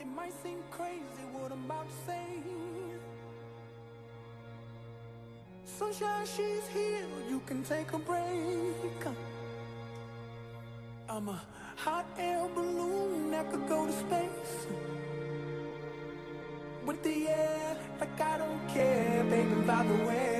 It might seem crazy what I'm about to say. Sunshine, she's here, you can take a break. I'm a hot air balloon that could go to space. With the air, like I don't care, baby, by the way.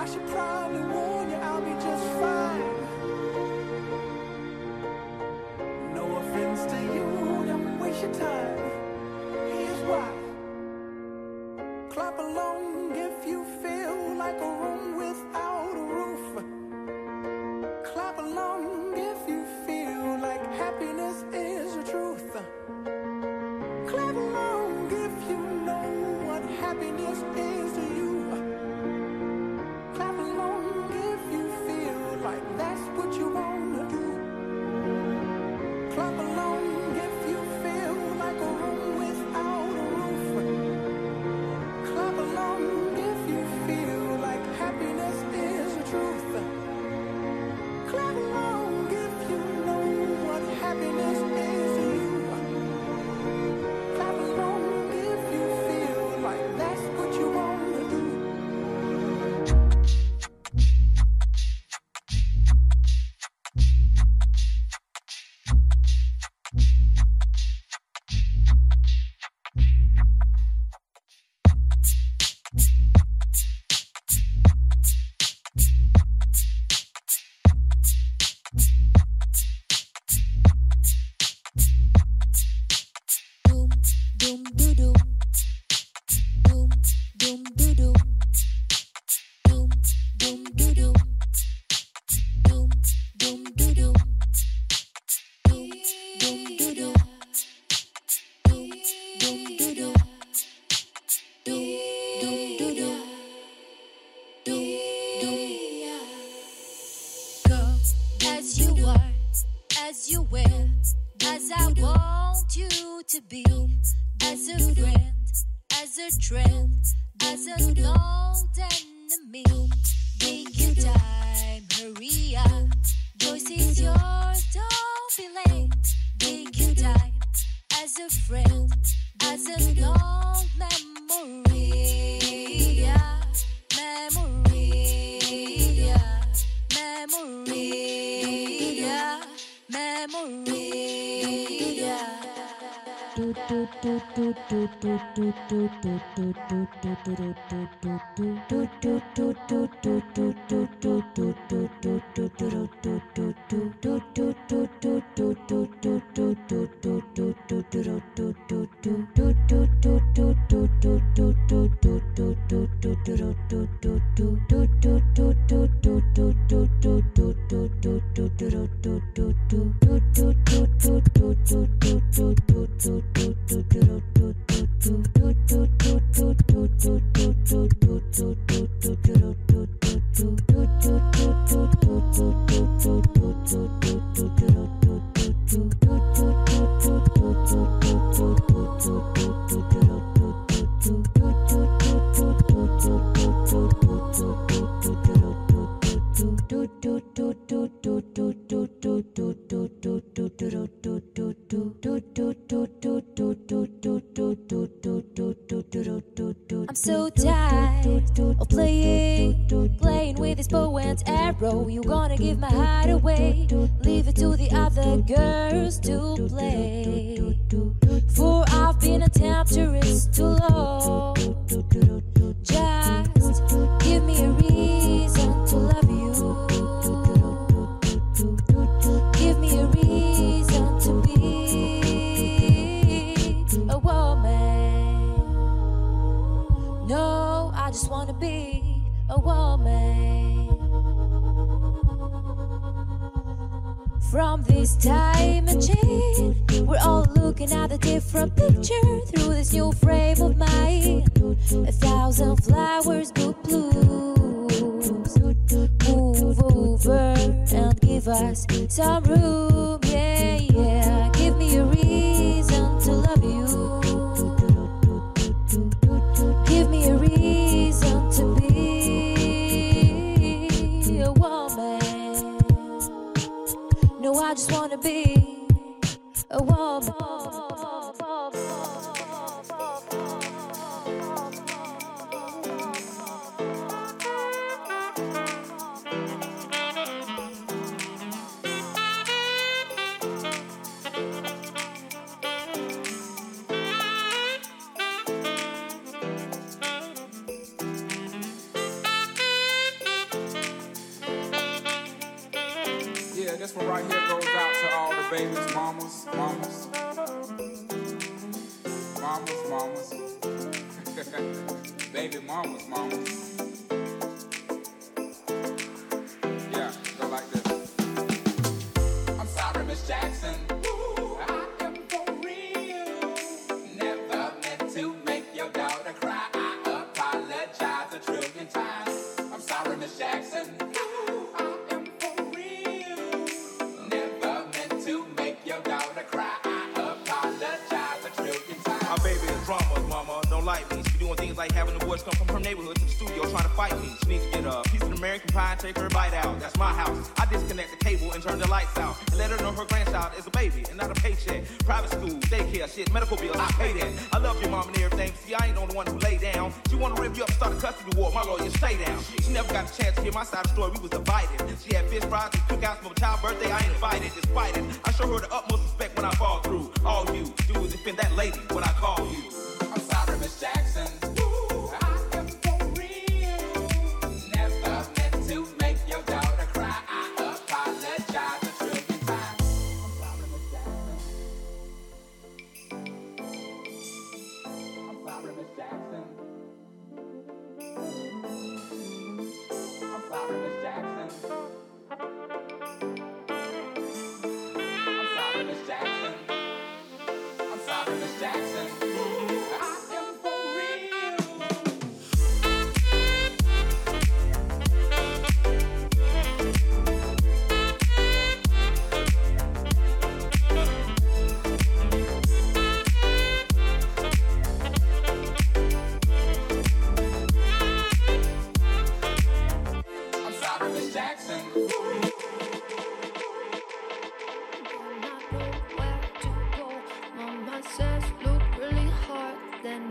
I should probably warn you I'll be just fine. No offense to you, time. Here's why. Clap along if you feel like a room. do do do do so tired of playing, playing with this bow and arrow. You gonna give my heart away, leave it to the other girls to play. For I've been a temptress too long. From this time machine. We're all looking at a different picture through this new frame of mind. A thousand flowers blooms. Move over and give us some room, yeah, yeah. Give me a reason I just wanna be a woman. Take her bite out. That's my house. I disconnect the cable and turn the lights out. And let her know her grandchild is a baby and not a paycheck. Private school, daycare, shit, medical bills, I pay that. I love your mom and everything. See, I ain't the only one who lay down. She wanna rip you up, start a custody war. My lawyer, stay down. She never got a chance to hear my side of the story. We was divided. She had fish fries and cookouts for my child's birthday. I ain't invited, despite it. I show her the utmost respect when I fall through. All you do is defend that lady when I call you.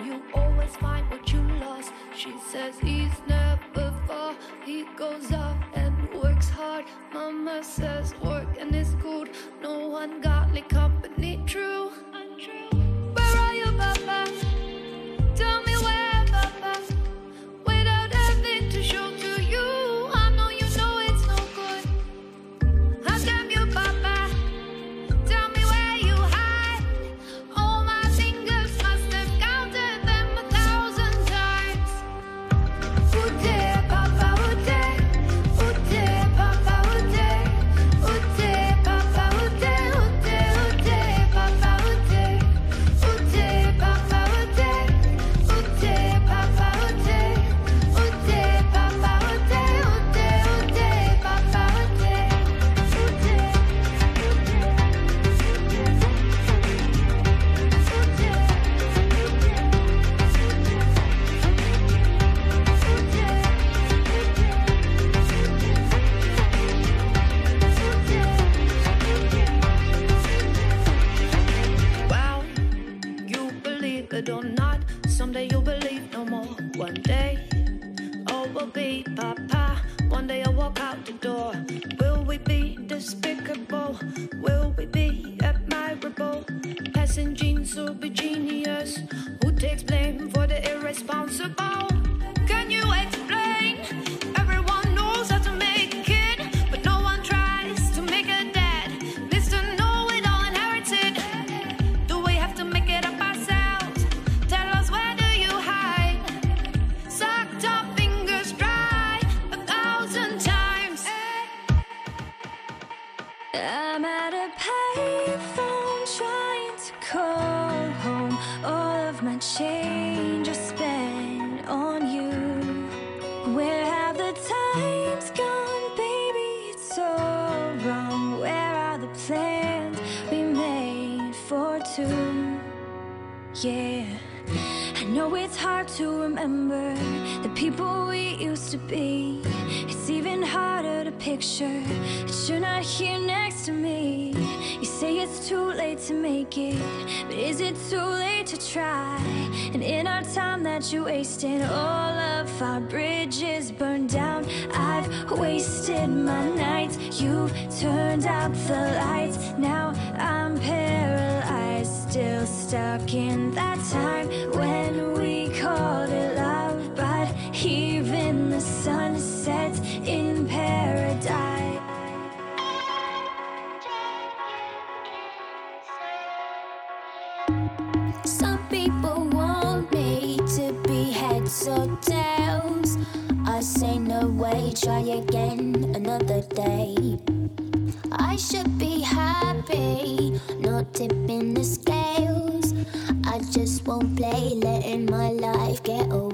You always find what you lost. She says he's never far, he goes out and works hard. Mama says yeah. I know it's hard to remember the people we used to be. It's even harder to picture that you're not here next to me. You say it's too late to make it, but is it too late to try? And in our time that you wasted, all of our bridges burned down. I've wasted my nights, you've turned out the lights, now I'm paralyzed still stuck in that time when we called it love But even the sun sets in paradise. Some people want me to be heads or tails. I say no way, try again another day. I should be happy tipping the scales. I just won't play, letting my life get old.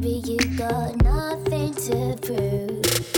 Baby, you got nothing to prove.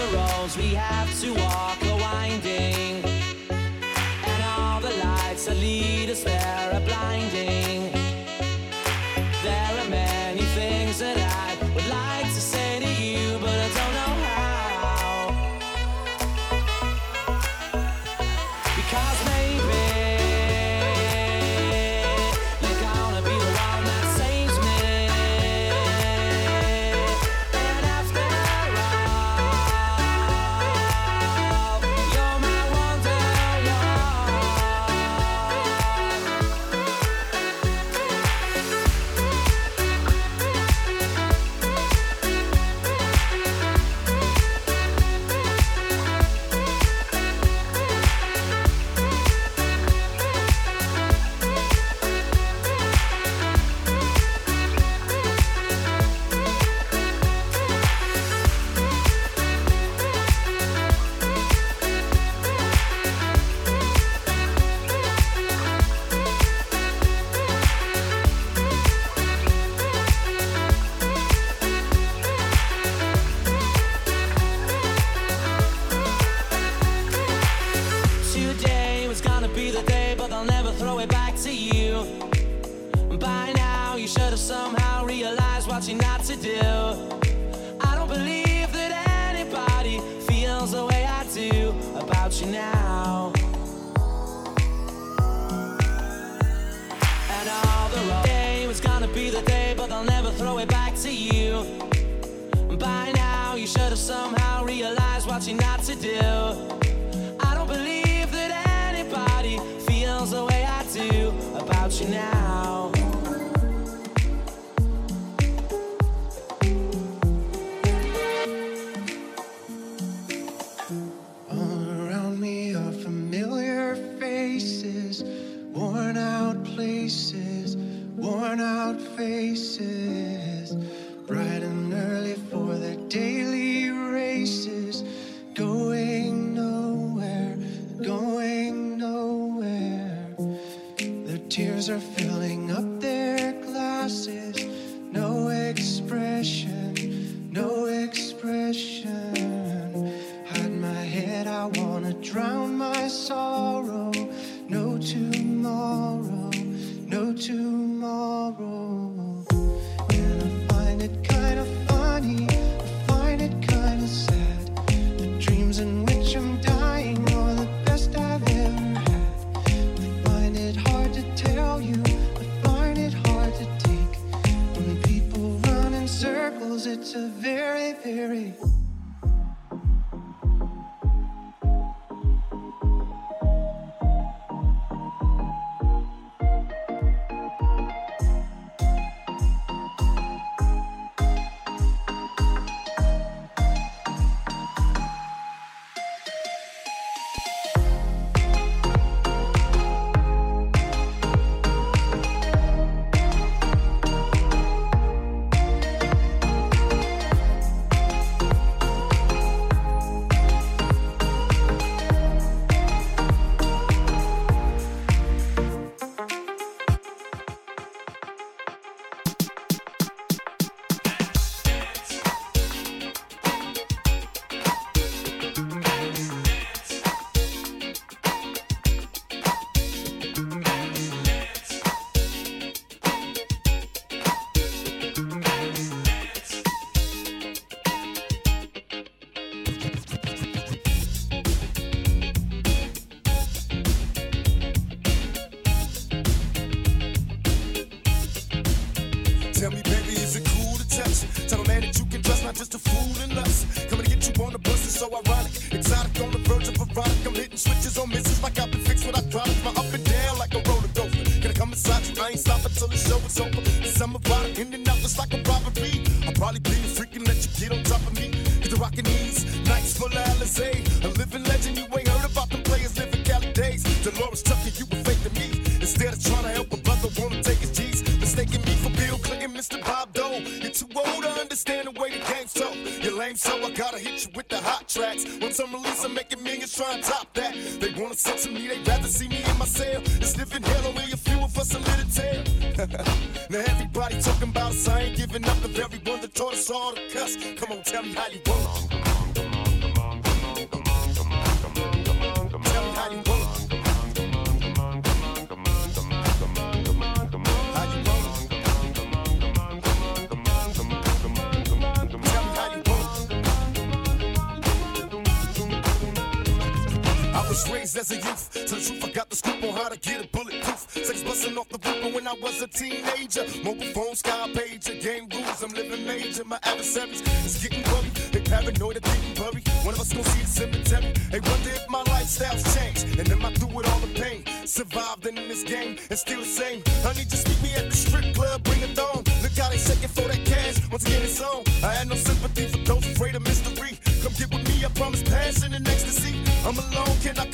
the roads we have to walk are winding, and all the lights that lead us there hitting switches on misses like I've been fixed when I drive my up and down like a roller coaster. Gonna come inside you, I ain't stopping till the show is over. They wanna me, they rather see me in my cell. It's living hell, only a few of us a little tale. now everybody talking about us, I ain't giving up the very one that taught us all to cuss. Come on, tell me how you want. They paranoid, they buried. One of us gon' see the cemetery. They wonder if my lifestyle's changed. And am I through with all the pain? Survived in this game and still the same. Honey, just meet me at the strip club, bring it on. Look how they shaking for that cash. Once again, it's on. I had no sympathy for those afraid of mystery. Come get with me, I promise passion and ecstasy. I'm alone, can I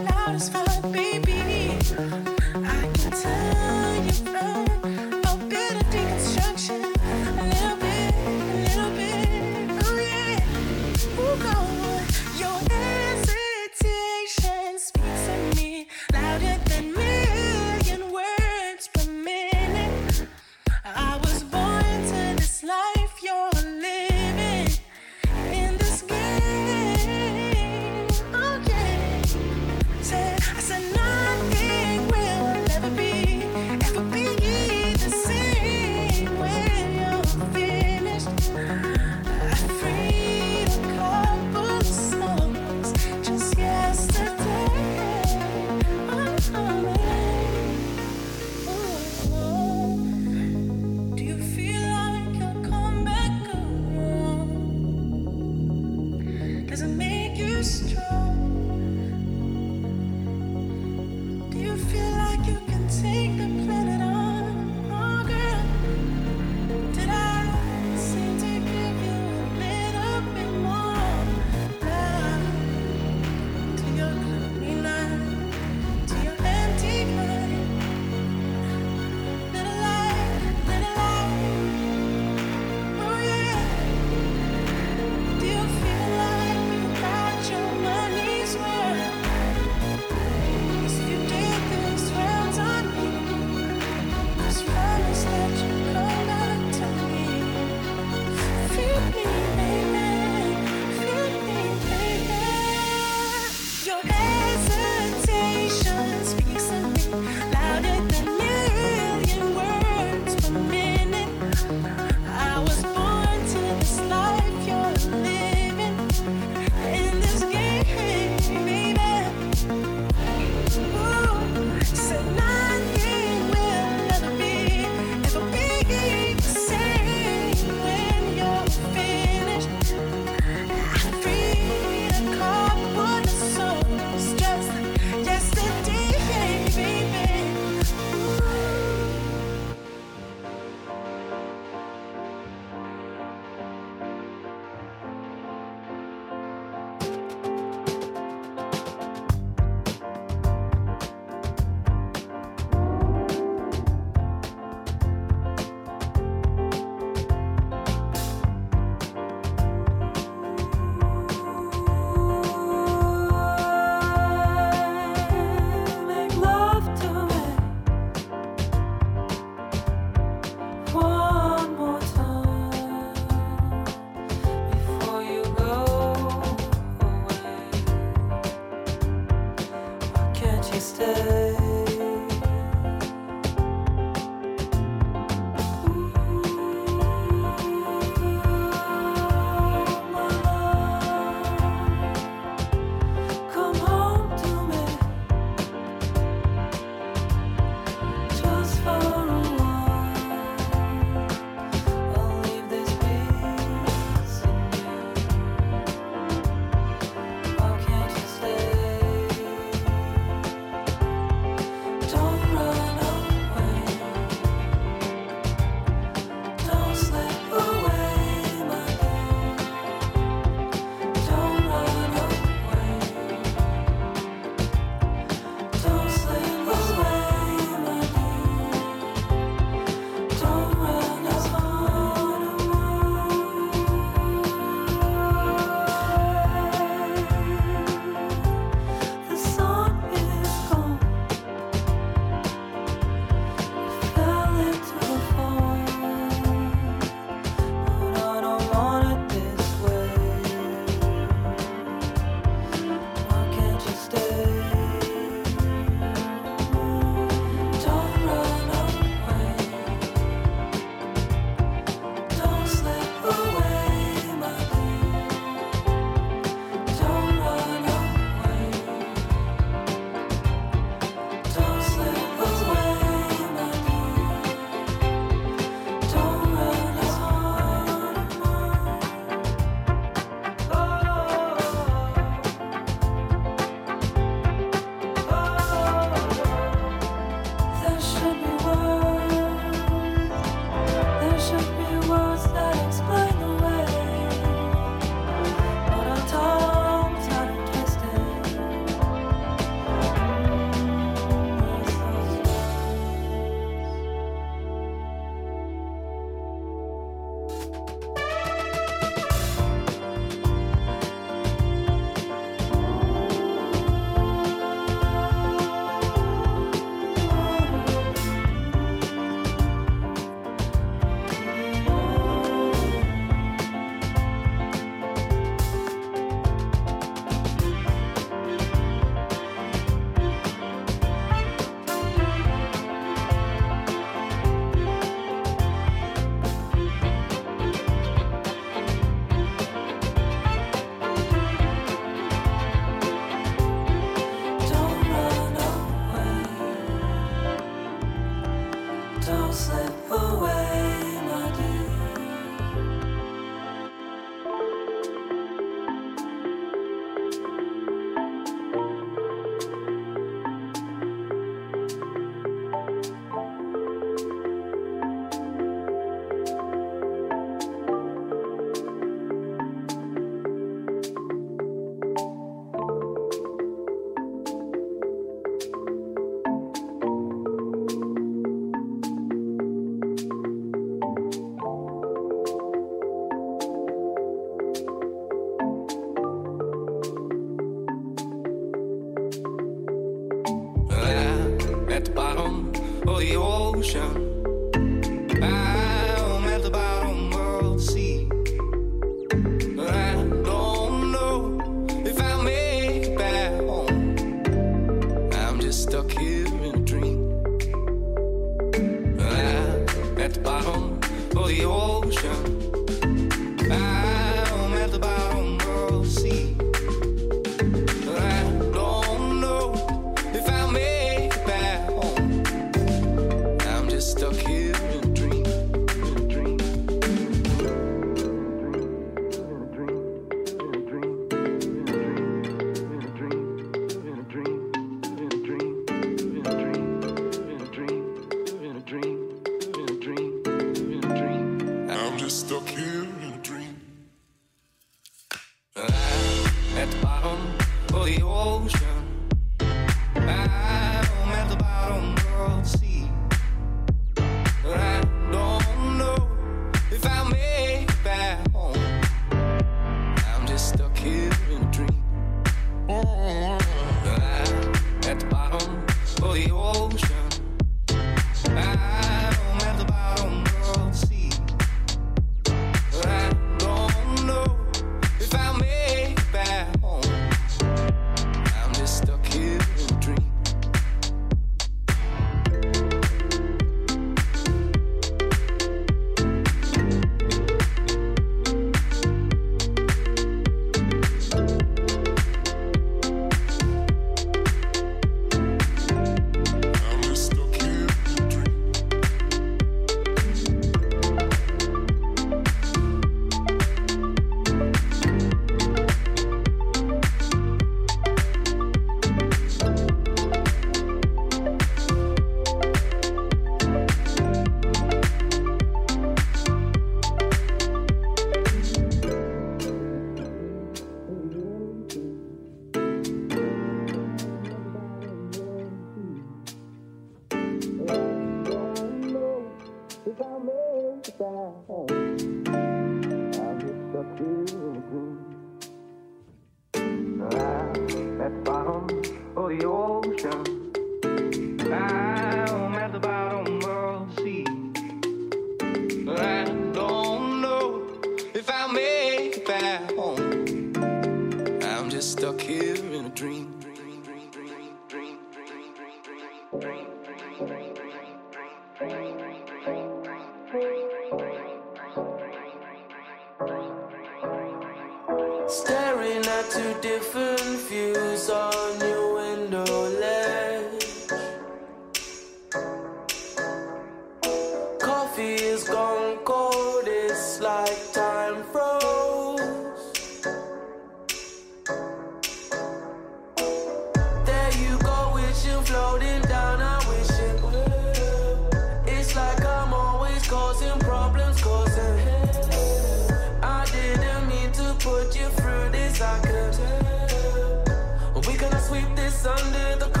under the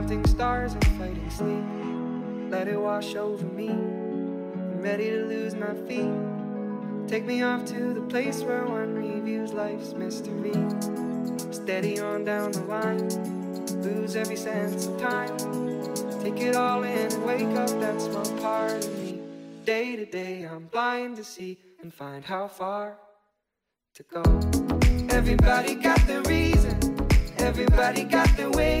counting stars and fighting sleep. Let it wash over me. I'm ready to lose my feet. Take me off to the place where one reviews life's mystery. Steady on down the line, lose every sense of time. Take it all in and wake up that small part of me. Day to day, I'm blind to see and find how far to go. Everybody got their reason, everybody got their way.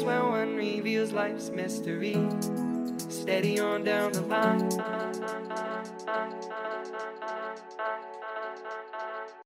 Place where one reveals life's mystery. Steady on down the line.